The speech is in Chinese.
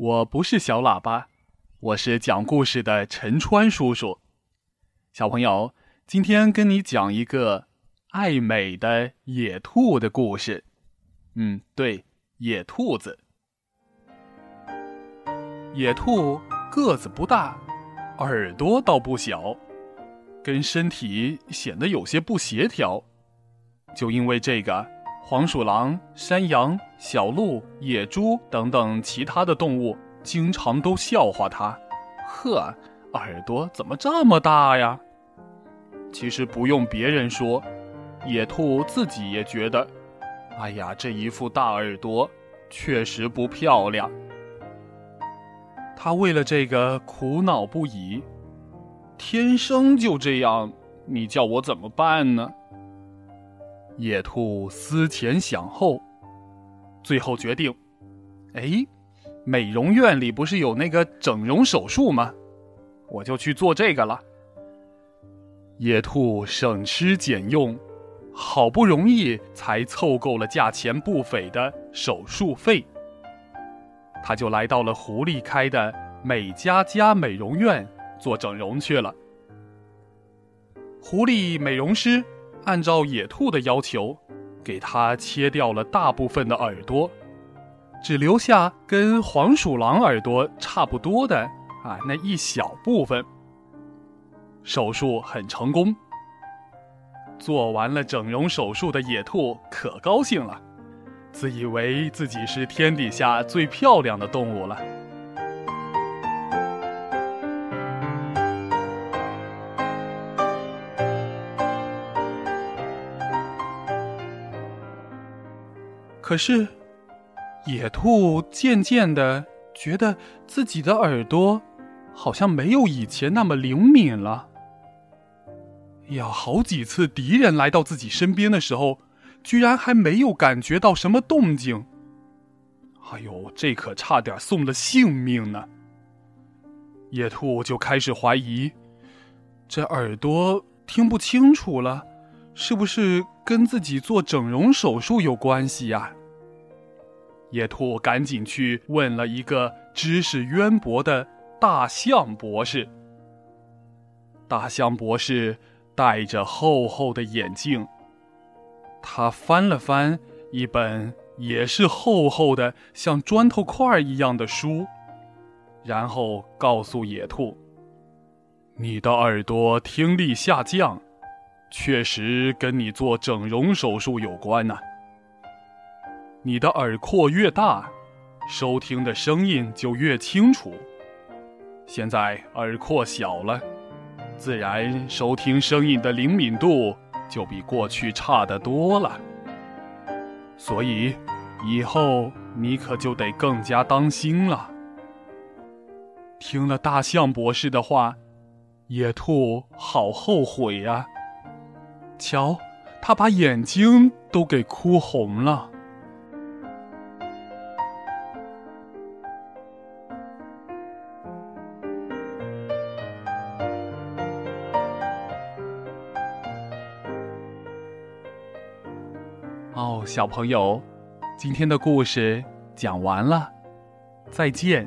我不是小喇叭，我是讲故事的陈川叔叔。小朋友，今天跟你讲一个爱美的野兔的故事。嗯，对，野兔子。野兔个子不大，耳朵倒不小，跟身体显得有些不协调。就因为这个。黄鼠狼、山羊、小鹿、野猪等等其他的动物，经常都笑话它。呵，耳朵怎么这么大呀？其实不用别人说，野兔自己也觉得，哎呀，这一副大耳朵确实不漂亮。他为了这个苦恼不已。天生就这样，你叫我怎么办呢？野兔思前想后，最后决定：哎，美容院里不是有那个整容手术吗？我就去做这个了。野兔省吃俭用，好不容易才凑够了价钱不菲的手术费。他就来到了狐狸开的美佳佳美容院做整容去了。狐狸美容师。按照野兔的要求，给他切掉了大部分的耳朵，只留下跟黄鼠狼耳朵差不多的啊那一小部分。手术很成功，做完了整容手术的野兔可高兴了，自以为自己是天底下最漂亮的动物了。可是，野兔渐渐的觉得自己的耳朵好像没有以前那么灵敏了。呀，好几次敌人来到自己身边的时候，居然还没有感觉到什么动静。哎呦，这可差点送了性命呢！野兔就开始怀疑，这耳朵听不清楚了，是不是跟自己做整容手术有关系呀？野兔赶紧去问了一个知识渊博的大象博士。大象博士戴着厚厚的眼镜，他翻了翻一本也是厚厚的像砖头块一样的书，然后告诉野兔：“你的耳朵听力下降，确实跟你做整容手术有关呢。”你的耳廓越大，收听的声音就越清楚。现在耳廓小了，自然收听声音的灵敏度就比过去差得多了。所以，以后你可就得更加当心了。听了大象博士的话，野兔好后悔呀！瞧，他把眼睛都给哭红了。哦，小朋友，今天的故事讲完了，再见。